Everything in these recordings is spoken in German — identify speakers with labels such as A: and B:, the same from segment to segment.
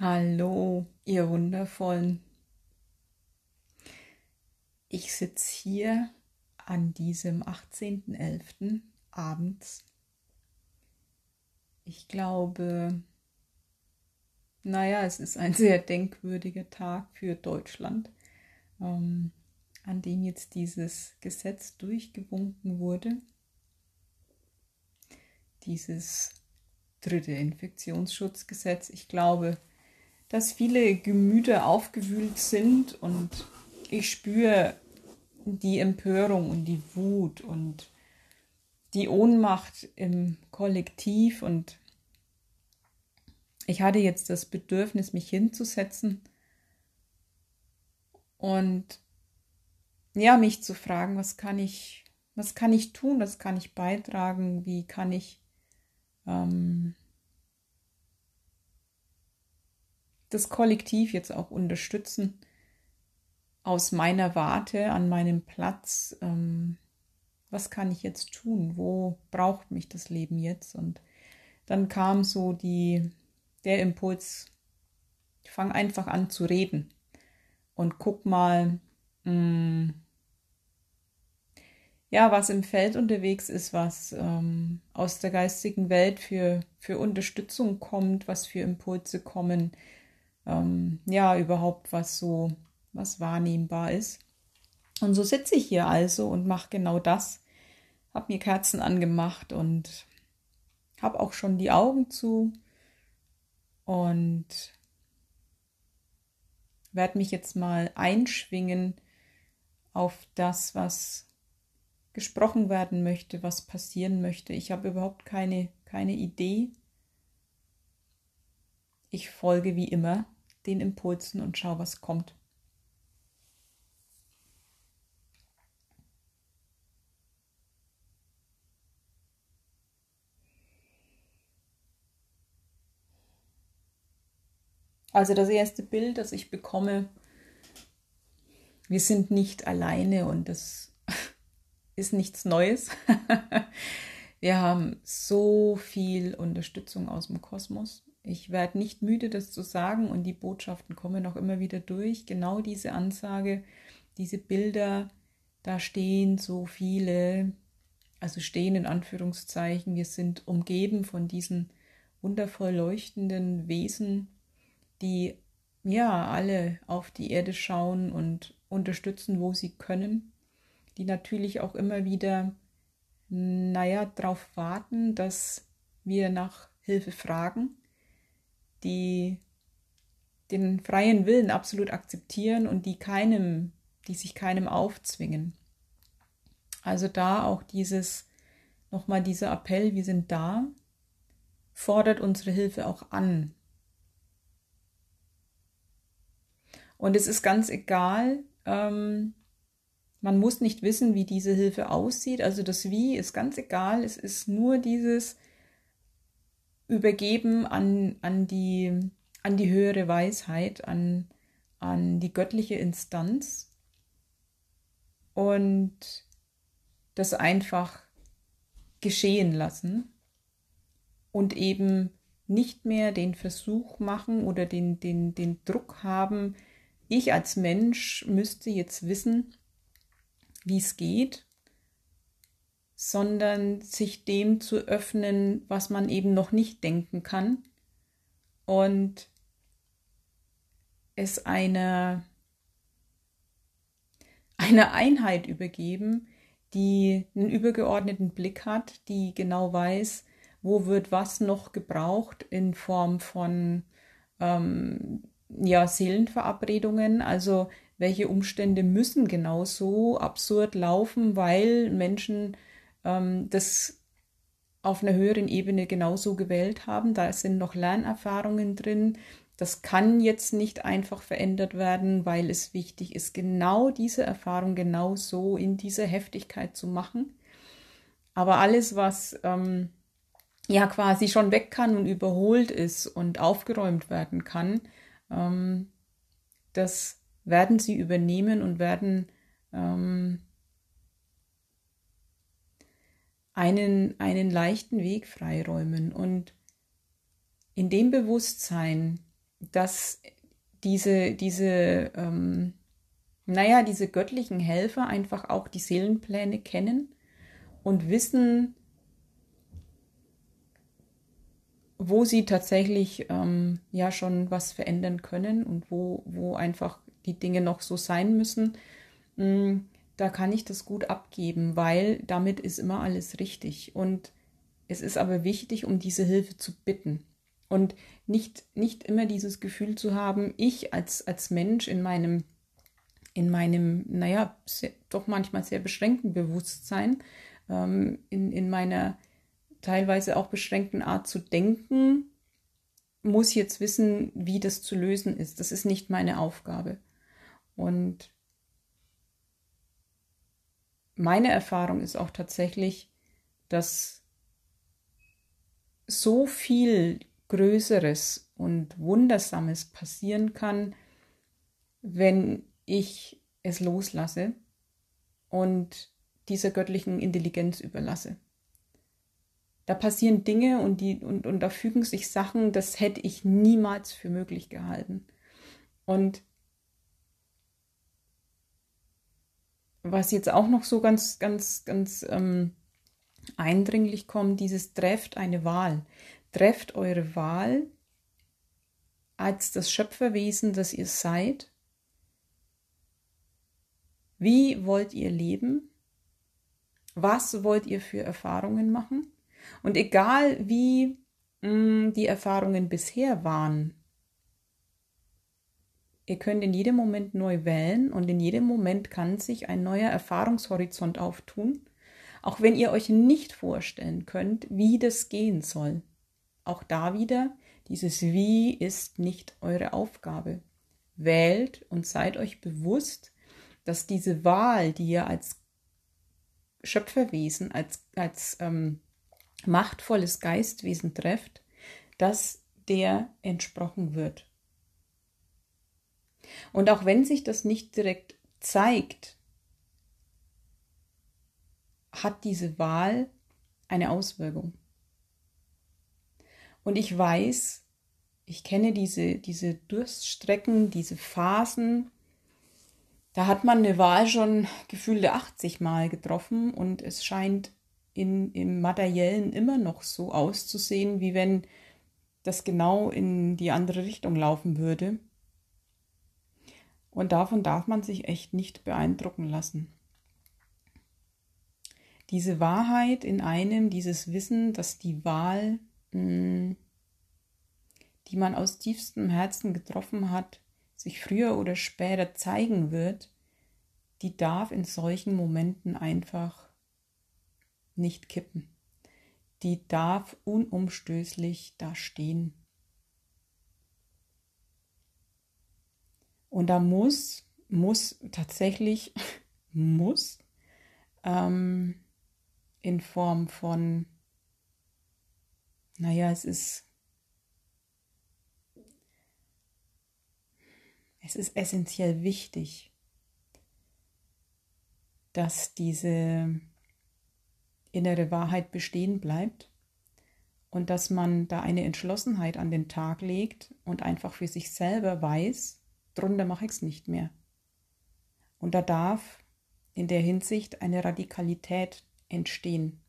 A: Hallo, ihr Wundervollen. Ich sitze hier an diesem 18.11. abends. Ich glaube, naja, es ist ein sehr denkwürdiger Tag für Deutschland, ähm, an dem jetzt dieses Gesetz durchgewunken wurde. Dieses dritte Infektionsschutzgesetz. Ich glaube, dass viele Gemüter aufgewühlt sind und ich spüre die Empörung und die Wut und die Ohnmacht im Kollektiv und ich hatte jetzt das Bedürfnis, mich hinzusetzen und ja, mich zu fragen, was kann ich, was kann ich tun, was kann ich beitragen, wie kann ich ähm, das Kollektiv jetzt auch unterstützen aus meiner Warte an meinem Platz. Ähm, was kann ich jetzt tun? Wo braucht mich das Leben jetzt? Und dann kam so die, der Impuls, ich fange einfach an zu reden und guck mal, mh, mm, ja, was im Feld unterwegs ist, was ähm, aus der geistigen Welt für, für Unterstützung kommt, was für Impulse kommen, ähm, ja, überhaupt was so, was wahrnehmbar ist. Und so sitze ich hier also und mache genau das, habe mir Kerzen angemacht und habe auch schon die Augen zu und werde mich jetzt mal einschwingen auf das, was gesprochen werden möchte, was passieren möchte. Ich habe überhaupt keine, keine Idee. Ich folge wie immer den Impulsen und schau, was kommt. Also das erste Bild, das ich bekomme, wir sind nicht alleine und das ist nichts Neues. wir haben so viel Unterstützung aus dem Kosmos. Ich werde nicht müde, das zu sagen und die Botschaften kommen auch immer wieder durch. Genau diese Ansage, diese Bilder, da stehen so viele, also stehen in Anführungszeichen, wir sind umgeben von diesen wundervoll leuchtenden Wesen, die ja alle auf die Erde schauen und unterstützen, wo sie können, die natürlich auch immer wieder, naja, darauf warten, dass wir nach Hilfe fragen die den freien Willen absolut akzeptieren und die keinem, die sich keinem aufzwingen. Also da auch dieses, nochmal dieser Appell, wir sind da, fordert unsere Hilfe auch an. Und es ist ganz egal, ähm, man muss nicht wissen, wie diese Hilfe aussieht. Also das Wie ist ganz egal. Es ist nur dieses, übergeben an, an, die, an die höhere Weisheit, an, an die göttliche Instanz. Und das einfach geschehen lassen und eben nicht mehr den Versuch machen oder den, den, den Druck haben, ich als Mensch müsste jetzt wissen, wie es geht sondern sich dem zu öffnen, was man eben noch nicht denken kann. Und es eine, eine Einheit übergeben, die einen übergeordneten Blick hat, die genau weiß, wo wird was noch gebraucht in Form von ähm, ja, Seelenverabredungen, also welche Umstände müssen genau so absurd laufen, weil Menschen ähm, das auf einer höheren Ebene genauso gewählt haben. Da sind noch Lernerfahrungen drin. Das kann jetzt nicht einfach verändert werden, weil es wichtig ist, genau diese Erfahrung genau so in dieser Heftigkeit zu machen. Aber alles, was ähm, ja quasi schon weg kann und überholt ist und aufgeräumt werden kann, ähm, das werden sie übernehmen und werden ähm, einen, einen leichten Weg freiräumen. Und in dem Bewusstsein dass diese, diese, ähm, naja, diese göttlichen Helfer einfach auch die Seelenpläne kennen und wissen, wo sie tatsächlich ähm, ja schon was verändern können und wo, wo einfach die Dinge noch so sein müssen, mh, mm, da kann ich das gut abgeben, weil damit ist immer alles richtig. Und es ist aber wichtig, um diese Hilfe zu bitten. Und nicht, nicht immer dieses Gefühl zu haben, ich als, als Mensch in meinem, in meinem, naja, sehr, doch manchmal sehr beschränkten Bewusstsein, ähm, in, in meiner teilweise auch beschränkten Art zu denken, muss jetzt wissen, wie das zu lösen ist. Das ist nicht meine Aufgabe. Und meine Erfahrung ist auch tatsächlich, dass so viel Größeres und Wundersames passieren kann, wenn ich es loslasse und dieser göttlichen Intelligenz überlasse. Da passieren Dinge und, die, und, und da fügen sich Sachen, das hätte ich niemals für möglich gehalten. Und was jetzt auch noch so ganz, ganz, ganz ähm, eindringlich kommt, dieses trefft eine Wahl. Trefft eure Wahl als das Schöpferwesen, das ihr seid. Wie wollt ihr leben? Was wollt ihr für Erfahrungen machen? Und egal wie mh, mm, die Erfahrungen bisher waren, ihr könnt in jedem Moment neu wählen und in jedem Moment kann sich ein neuer Erfahrungshorizont auftun, auch wenn ihr euch nicht vorstellen könnt, wie das gehen soll. Auch da wieder, dieses Wie ist nicht eure Aufgabe. Wählt und seid euch bewusst, dass diese Wahl, die ihr als Schöpferwesen, als, als ähm, machtvolles Geistwesen trefft, dass der entsprochen wird. Und auch wenn sich das nicht direkt zeigt, hat diese Wahl eine Auswirkung. Und ich weiß, ich kenne diese, diese Durststrecken, diese Phasen, da hat man eine Wahl schon gefühlte 80 Mal getroffen und es scheint in, im Materiellen immer noch so auszusehen, wie wenn das genau in die andere Richtung laufen würde. Und davon darf man sich echt nicht beeindrucken lassen. Diese Wahrheit in einem, dieses Wissen, dass die Wahl, hm, die man aus tiefstem Herzen getroffen hat, sich früher oder später zeigen wird, die darf in solchen Momenten einfach nicht kippen. Die darf unumstößlich da stehen. Und da muss, muss tatsächlich, muss ähm, in Form von, naja, es ist, es ist essentiell wichtig, dass diese innere Wahrheit bestehen bleibt und dass man da eine Entschlossenheit an den Tag legt und einfach für sich selber weiß, drunter mache ich es nicht mehr. Und da darf in der Hinsicht eine Radikalität entstehen.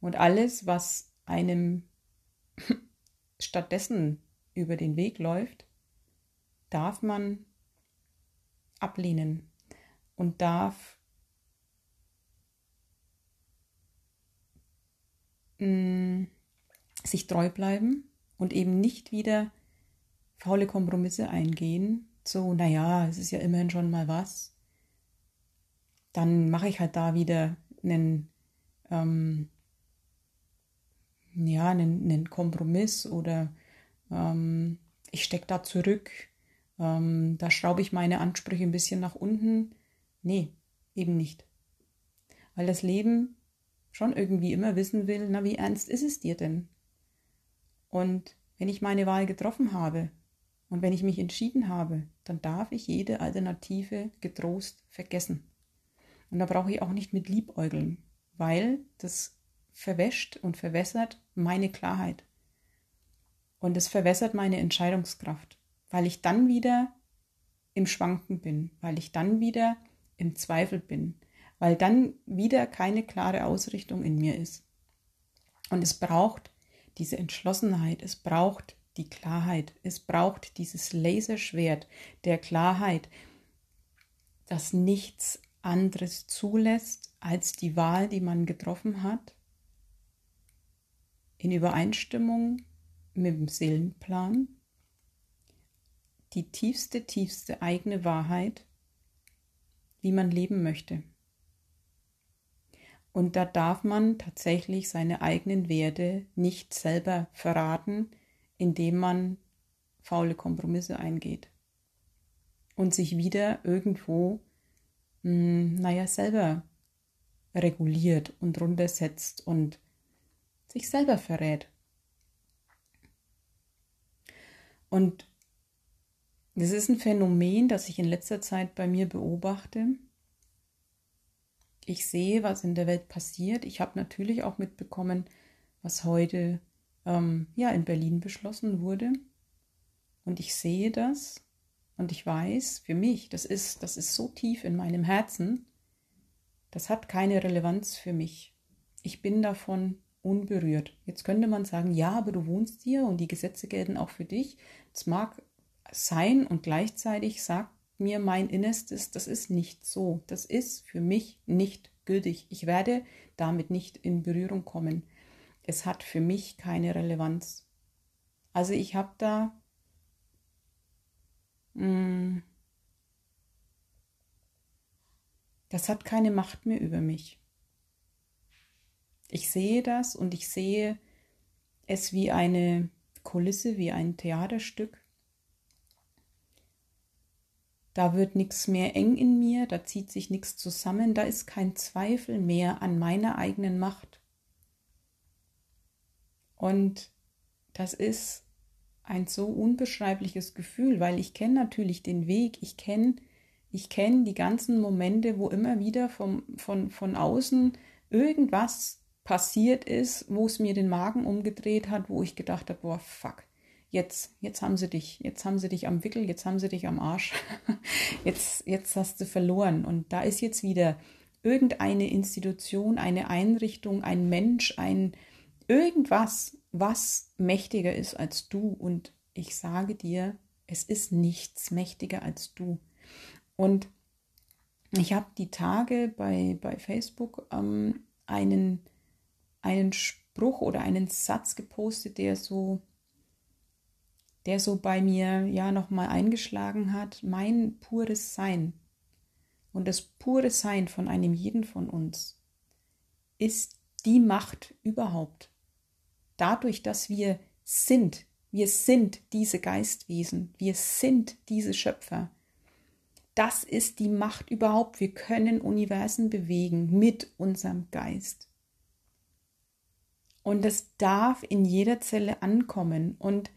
A: Und alles, was einem stattdessen über den Weg läuft, darf man ablehnen und darf mh, mm, sich treu bleiben und eben nicht wieder faule Kompromisse eingehen. So, naja, es ist ja immerhin schon mal was. Dann mache ich halt da wieder einen, ähm, ja, einen, einen Kompromiss oder ähm, ich stecke da zurück. Ähm, da schraube ich meine Ansprüche ein bisschen nach unten. Nee, eben nicht. Weil das Leben schon irgendwie immer wissen will, na, wie ernst ist es dir denn? Und wenn ich meine Wahl getroffen habe und wenn ich mich entschieden habe, dann darf ich jede Alternative getrost vergessen. Und da brauche ich auch nicht mit Liebäugeln, weil das verwäscht und verwässert meine Klarheit. Und es verwässert meine Entscheidungskraft, weil ich dann wieder im Schwanken bin, weil ich dann wieder im Zweifel bin, weil dann wieder keine klare Ausrichtung in mir ist. Und es braucht diese Entschlossenheit, es braucht die Klarheit, es braucht dieses Laserschwert der Klarheit, das nichts anderes zulässt als die Wahl, die man getroffen hat, in Übereinstimmung mit dem Seelenplan, die tiefste, tiefste eigene Wahrheit, wie man leben möchte. Und da darf man tatsächlich seine eigenen Werte nicht selber verraten, indem man faule Kompromisse eingeht und sich wieder irgendwo, mh, hm, naja, selber reguliert und runtersetzt und sich selber verrät. Und das ist ein Phänomen, das ich in letzter Zeit bei mir beobachte. Ich sehe, was in der Welt passiert. Ich habe natürlich auch mitbekommen, was heute ähm, ja in Berlin beschlossen wurde. Und ich sehe das und ich weiß, für mich, das ist, das ist so tief in meinem Herzen, das hat keine Relevanz für mich. Ich bin davon unberührt. Jetzt könnte man sagen, ja, aber du wohnst hier und die Gesetze gelten auch für dich. Es mag sein und gleichzeitig sagt mir mein Innerstes, das ist nicht so. Das ist für mich nicht gültig. Ich werde damit nicht in Berührung kommen. Es hat für mich keine Relevanz. Also ich habe da mh, hm, das hat keine Macht mehr über mich. Ich sehe das und ich sehe es wie eine Kulisse, wie ein Theaterstück. Da wird nichts mehr eng in mir, da zieht sich nichts zusammen, da ist kein Zweifel mehr an meiner eigenen Macht. Und das ist ein so unbeschreibliches Gefühl, weil ich kenne natürlich den Weg, ich kenne ich kenne die ganzen Momente, wo immer wieder vom, von, von außen irgendwas passiert ist, wo es mir den Magen umgedreht hat, wo ich gedacht habe, boah, fuck, jetzt, jetzt haben sie dich, jetzt haben sie dich am Wickel, jetzt haben sie dich am Arsch, jetzt, jetzt hast du verloren. Und da ist jetzt wieder irgendeine Institution, eine Einrichtung, ein Mensch, ein irgendwas, was mächtiger ist als du. Und ich sage dir, es ist nichts mächtiger als du. Und ich habe die Tage bei, bei Facebook ähm, einen einen Spruch oder einen Satz gepostet, der so, der so bei mir ja nochmal eingeschlagen hat. Mein pures Sein und das pure Sein von einem jeden von uns ist die Macht überhaupt. Dadurch, dass wir sind, wir sind diese Geistwesen, wir sind diese Schöpfer. Das ist die Macht überhaupt. Wir können Universen bewegen mit unserem Geist. Und das darf in jeder Zelle ankommen. Und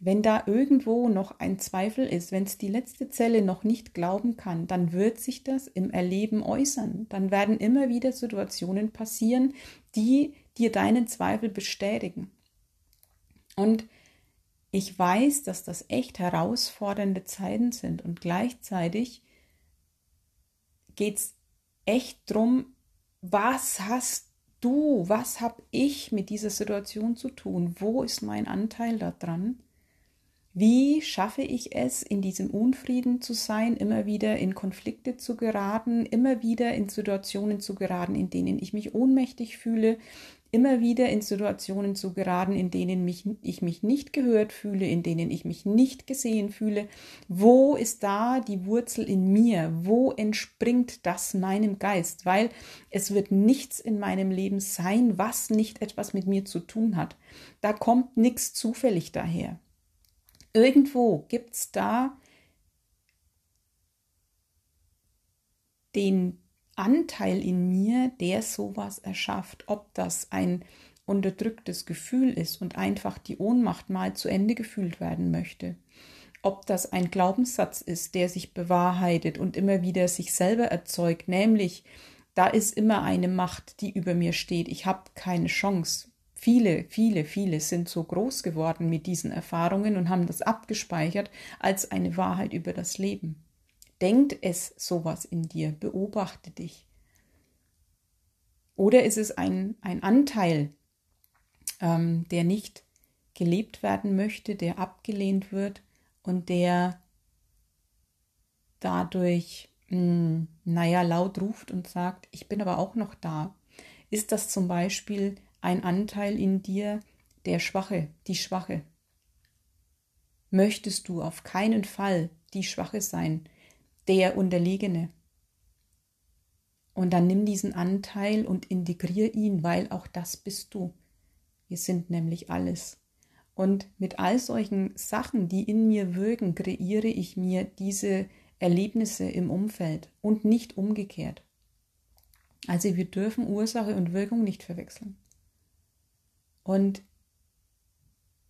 A: wenn da irgendwo noch ein Zweifel ist, wenn es die letzte Zelle noch nicht glauben kann, dann wird sich das im Erleben äußern. Dann werden immer wieder Situationen passieren, die dir deinen Zweifel bestätigen. Und ich weiß, dass das echt herausfordernde Zeiten sind und gleichzeitig geht es echt darum, was hast du, was habe ich mit dieser Situation zu tun? Wo ist mein Anteil daran? Wie schaffe ich es, in diesem Unfrieden zu sein, immer wieder in Konflikte zu geraten, immer wieder in Situationen zu geraten, in denen ich mich ohnmächtig fühle, immer wieder in Situationen zu geraten, in denen mich, ich mich nicht gehört fühle, in denen ich mich nicht gesehen fühle. Wo ist da die Wurzel in mir? Wo entspringt das meinem Geist? Weil es wird nichts in meinem Leben sein, was nicht etwas mit mir zu tun hat. Da kommt nichts zufällig daher. Irgendwo gibt es da den Anteil in mir, der sowas erschafft, ob das ein unterdrücktes Gefühl ist und einfach die Ohnmacht mal zu Ende gefühlt werden möchte, ob das ein Glaubenssatz ist, der sich bewahrheitet und immer wieder sich selber erzeugt, nämlich da ist immer eine Macht, die über mir steht, ich habe keine Chance. Viele, viele, viele sind so groß geworden mit diesen Erfahrungen und haben das abgespeichert als eine Wahrheit über das Leben. Denkt es sowas in dir, beobachte dich. Oder ist es ein, ein Anteil, ähm, der nicht gelebt werden möchte, der abgelehnt wird und der dadurch, mh, hm, naja, laut ruft und sagt, ich bin aber auch noch da. Ist das zum Beispiel ein Anteil in dir, der Schwache, die Schwache? Möchtest du auf keinen Fall die Schwache sein, der Unterlegene? Und dann nimm diesen Anteil und integrier ihn, weil auch das bist du. Wir sind nämlich alles. Und mit all solchen Sachen, die in mir wirken, kreiere ich mir diese Erlebnisse im Umfeld und nicht umgekehrt. Also wir dürfen Ursache und Wirkung nicht verwechseln. Und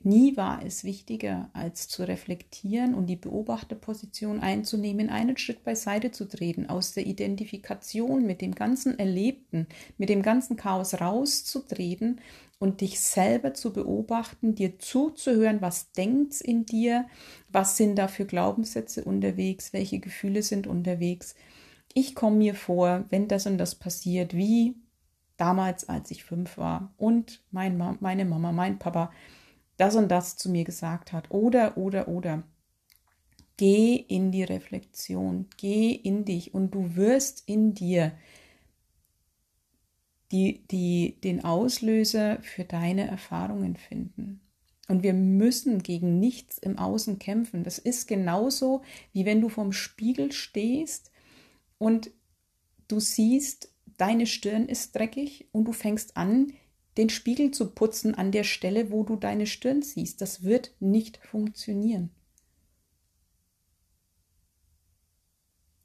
A: nie war es wichtiger, als zu reflektieren und die Beobachterposition einzunehmen, einen Schritt beiseite zu treten, aus der Identifikation mit dem ganzen Erlebten, mit dem ganzen Chaos rauszutreten und dich selber zu beobachten, dir zuzuhören, was denkt in dir, was sind da für Glaubenssätze unterwegs, welche Gefühle sind unterwegs. Ich komme mir vor, wenn das und das passiert, wie damals, als ich fünf war und mein Ma meine Mama, mein Papa das und das zu mir gesagt hat. Oder, oder, oder. Geh in die Reflexion, geh in dich und du wirst in dir die, die, den Auslöser für deine Erfahrungen finden. Und wir müssen gegen nichts im Außen kämpfen. Das ist genauso, wie wenn du vorm Spiegel stehst und du siehst, deine Stirn ist dreckig und du fängst an, den Spiegel zu putzen an der Stelle, wo du deine Stirn siehst. Das wird nicht funktionieren.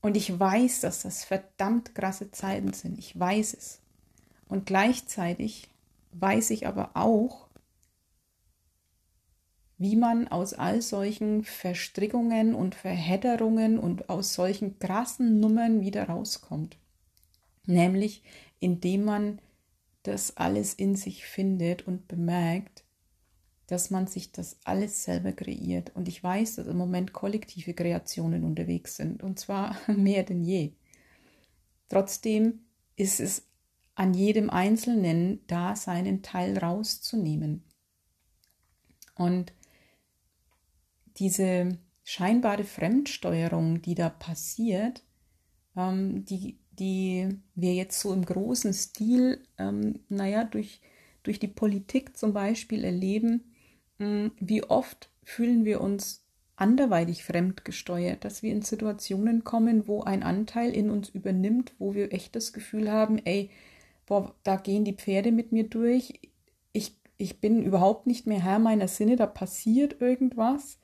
A: Und ich weiß, dass das verdammt krasse Zeiten sind. Ich weiß es. Und gleichzeitig weiß ich aber auch, wie man aus all solchen Verstrickungen und Verhedderungen und aus solchen krassen Nummern wieder rauskommt. Nämlich indem man das alles in sich findet und bemerkt, dass man sich das alles selber kreiert. Und ich weiß, dass im Moment kollektive Kreationen unterwegs sind, und zwar mehr denn je. Trotzdem ist es an jedem Einzelnen da seinen Teil rauszunehmen. Und diese scheinbare Fremdsteuerung, die da passiert, ähm, die, die wir jetzt so im großen Stil, ähm, naja, durch, durch die Politik zum Beispiel erleben, äh, wie oft fühlen wir uns anderweitig fremdgesteuert, dass wir in Situationen kommen, wo ein Anteil in uns übernimmt, wo wir echt das Gefühl haben, ey, boah, da gehen die Pferde mit mir durch, ich, ich bin überhaupt nicht mehr Herr meiner Sinne, da passiert irgendwas.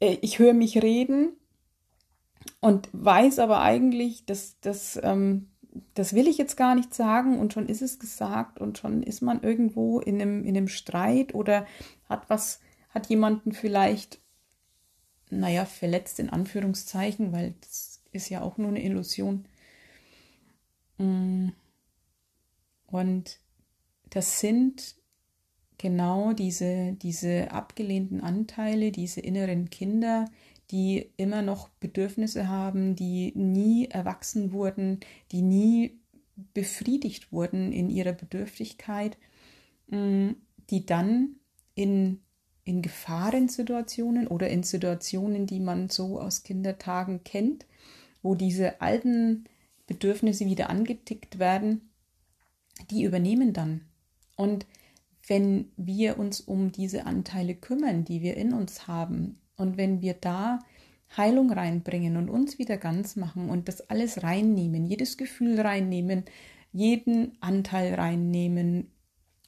A: Äh, ich höre mich reden und weiß aber eigentlich, dass das, ähm, das will ich jetzt gar nicht sagen und schon ist es gesagt und schon ist man irgendwo in einem, in einem Streit oder hat was, hat jemanden vielleicht, naja, verletzt in Anführungszeichen, weil das ist ja auch nur eine Illusion. Mm. Und das sind genau diese, diese abgelehnten Anteile, diese inneren Kinder, die immer noch Bedürfnisse haben, die nie erwachsen wurden, die nie befriedigt wurden in ihrer Bedürftigkeit, mm, die dann in, in Gefahrensituationen oder in Situationen, die man so aus Kindertagen kennt, wo diese alten Bedürfnisse wieder angetickt werden, die übernehmen dann. Und wenn wir uns um diese Anteile kümmern, die wir in uns haben, und wenn wir da Heilung reinbringen und uns wieder ganz machen und das alles reinnehmen, jedes Gefühl reinnehmen, jeden Anteil reinnehmen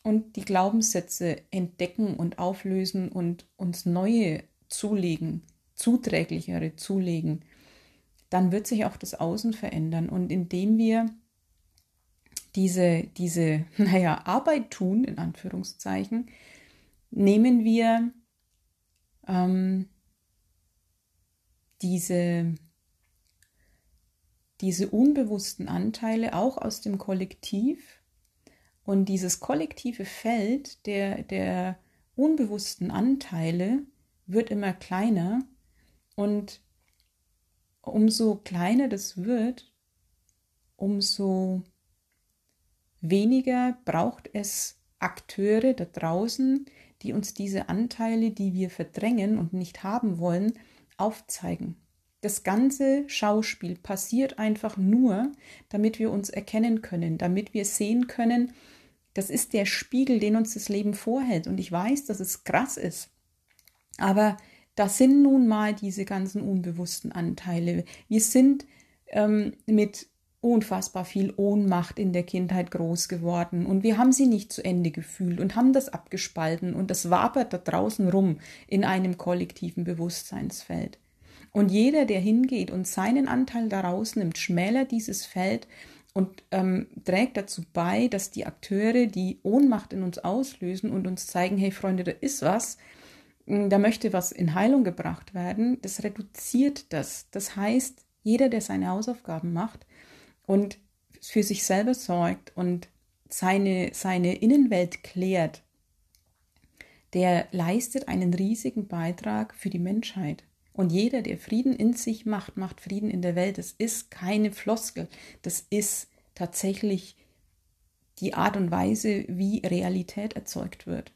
A: und die Glaubenssätze entdecken und auflösen und uns neue zulegen, zuträglichere zulegen, dann wird sich auch das Außen verändern. Und indem wir diese, diese, naja, Arbeit tun, in Anführungszeichen, nehmen wir ähm, diese, diese unbewussten Anteile auch aus dem Kollektiv Und dieses kollektive Feld der, der unbewussten Anteile wird immer kleiner und umso kleiner das wird, umso weniger braucht es Akteure da draußen, die uns diese Anteile, die wir verdrängen und nicht haben wollen, aufzeigen. Das ganze Schauspiel passiert einfach nur, damit wir uns erkennen können, damit wir sehen können, das ist der Spiegel, den uns das Leben vorhält. Und ich weiß, dass es krass ist. Aber das sind nun mal diese ganzen unbewussten Anteile. Wir sind ähm, mit unfassbar viel Ohnmacht in der Kindheit groß geworden und wir haben sie nicht zu Ende gefühlt und haben das abgespalten und das wabert da draußen rum in einem kollektiven Bewusstseinsfeld. Und jeder, der hingeht und seinen Anteil daraus nimmt, schmälert dieses Feld und ähm, trägt dazu bei, dass die Akteure die Ohnmacht in uns auslösen und uns zeigen, hey Freunde, da ist was, da möchte was in Heilung gebracht werden, das reduziert das. Das heißt, jeder, der seine Hausaufgaben macht und für sich selber sorgt und seine, seine Innenwelt klärt, der leistet einen riesigen Beitrag für die Menschheit. Und jeder, der Frieden in sich macht, macht Frieden in der Welt. Das ist keine Floskel. Das ist tatsächlich die Art und Weise, wie Realität erzeugt wird.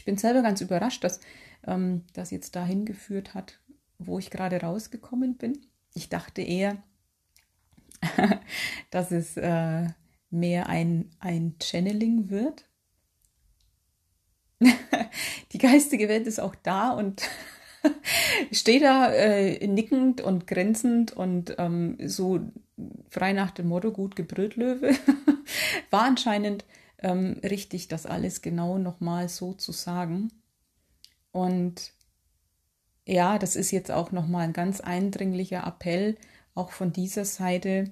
A: Ich bin selber ganz überrascht, dass ähm, das jetzt dahin geführt hat, wo ich gerade rausgekommen bin. Ich dachte eher, dass es äh, mehr ein, ein Channeling wird. Die geistige Welt ist auch da und steht da äh, nickend und grenzend und ähm, so frei nach dem Motto gut gebrüllt Löwe. War anscheinend ähm, richtig, das alles genau nochmal so zu sagen. Und ja, das ist jetzt auch nochmal ein ganz eindringlicher Appell, auch von dieser Seite.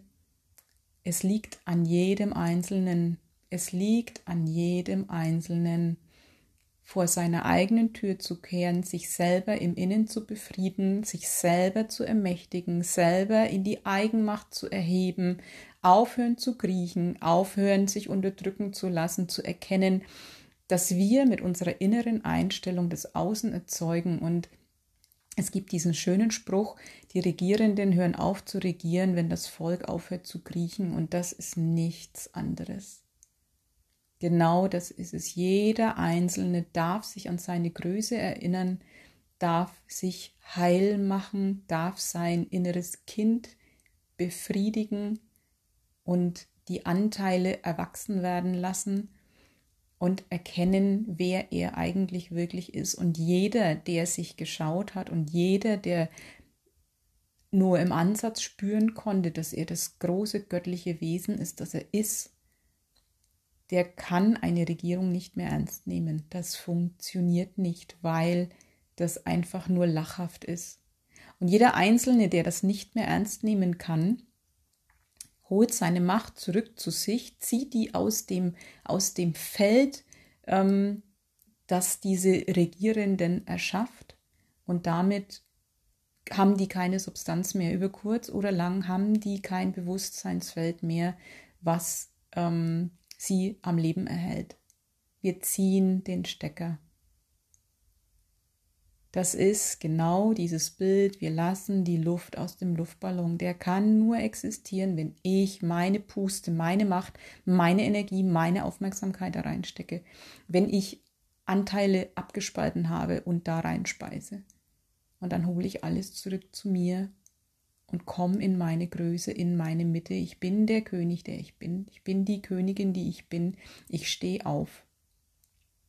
A: Es liegt an jedem Einzelnen, es liegt an jedem Einzelnen, vor seiner eigenen Tür zu kehren, sich selber im Innen zu befrieden, sich selber zu ermächtigen, selber in die Eigenmacht zu erheben, aufhören zu kriechen, aufhören, sich unterdrücken zu lassen, zu erkennen, dass wir mit unserer inneren Einstellung das Außen erzeugen und es gibt diesen schönen Spruch, die Regierenden hören auf zu regieren, wenn das Volk aufhört zu kriechen und das ist nichts anderes. Genau das ist es. Jeder Einzelne darf sich an seine Größe erinnern, darf sich heil machen, darf sein inneres Kind befriedigen und die Anteile erwachsen werden lassen und erkennen, wer er eigentlich wirklich ist. Und jeder, der sich geschaut hat und jeder, der nur im Ansatz spüren konnte, dass er das große göttliche Wesen ist, das er ist, der kann eine Regierung nicht mehr ernst nehmen. Das funktioniert nicht, weil das einfach nur lachhaft ist. Und jeder Einzelne, der das nicht mehr ernst nehmen kann, holt seine Macht zurück zu sich, zieht die aus dem, aus dem Feld, ähm, das diese Regierenden erschafft und damit haben die keine Substanz mehr. Über kurz oder lang haben die kein Bewusstseinsfeld mehr, was ähm, sie am Leben erhält. Wir ziehen den Stecker. Das ist genau dieses Bild, wir lassen die Luft aus dem Luftballon. Der kann nur existieren, wenn ich meine Puste, meine Macht, meine Energie, meine Aufmerksamkeit da reinstecke. Wenn ich Anteile abgespalten habe und da reinspeise. Und dann hole ich alles zurück zu mir und komm in meine Größe, in meine Mitte. Ich bin der König, der ich bin. Ich bin die Königin, die ich bin. Ich stehe auf.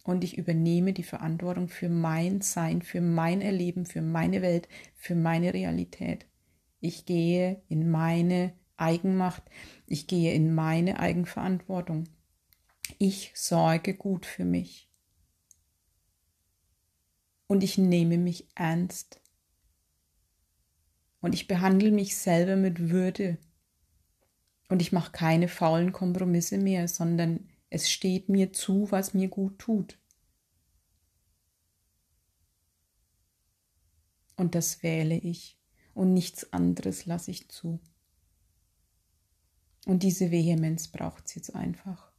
A: Und ich übernehme die Verantwortung für mein Sein, für mein Erleben, für meine Welt, für meine Realität. Ich gehe in meine Eigenmacht. Ich gehe in meine Eigenverantwortung. Ich sorge gut für mich. Und ich nehme mich ernst und ich behandle mich selber mit Würde. Und ich mache keine faulen Kompromisse mehr, sondern es steht mir zu, was mir gut tut. Und das wähle ich. und nichts anderes lasse ich zu. Und diese Vehemenz braucht es jetzt einfach.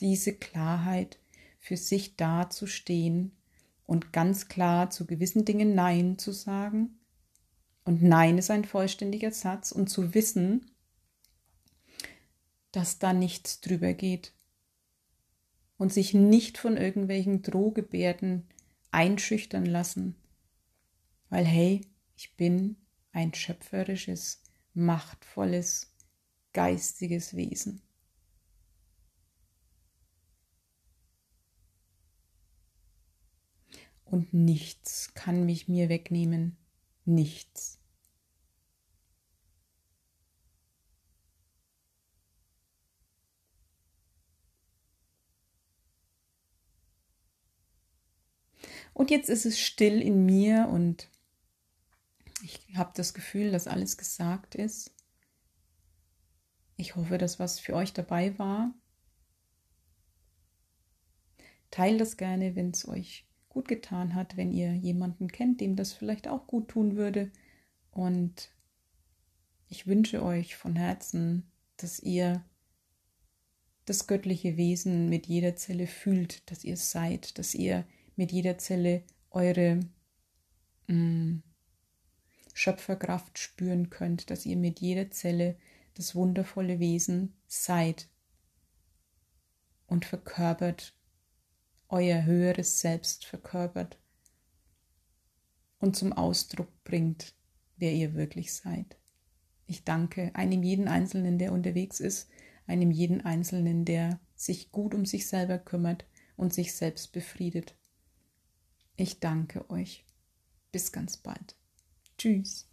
A: Diese Klarheit, für sich dazustehen und ganz klar zu gewissen Dingen Nein zu sagen. Und Nein ist ein vollständiger Satz und zu wissen, dass da nichts drüber geht. Und sich nicht von irgendwelchen Drohgebärden einschüchtern lassen, weil hey, ich bin ein schöpferisches, machtvolles, geistiges Wesen. Und nichts kann mich mir wegnehmen, nichts. Und jetzt ist es still in mir und ich habe das Gefühl, dass alles gesagt ist. Ich hoffe, dass was für euch dabei war. Teilt das gerne, wenn es euch gut getan hat, wenn ihr jemanden kennt, dem das vielleicht auch gut tun würde. Und ich wünsche euch von Herzen, dass ihr das göttliche Wesen mit jeder Zelle fühlt, dass ihr seid, dass ihr mit jeder Zelle eure mh, mm, Schöpferkraft spüren könnt, dass ihr mit jeder Zelle das wundervolle Wesen seid und verkörpert, euer höheres Selbst verkörpert und zum Ausdruck bringt, wer ihr wirklich seid. Ich danke einem jeden Einzelnen, der unterwegs ist, einem jeden Einzelnen, der sich gut um sich selber kümmert und sich selbst befriedet. Ich danke euch. Bis ganz bald. Tschüss.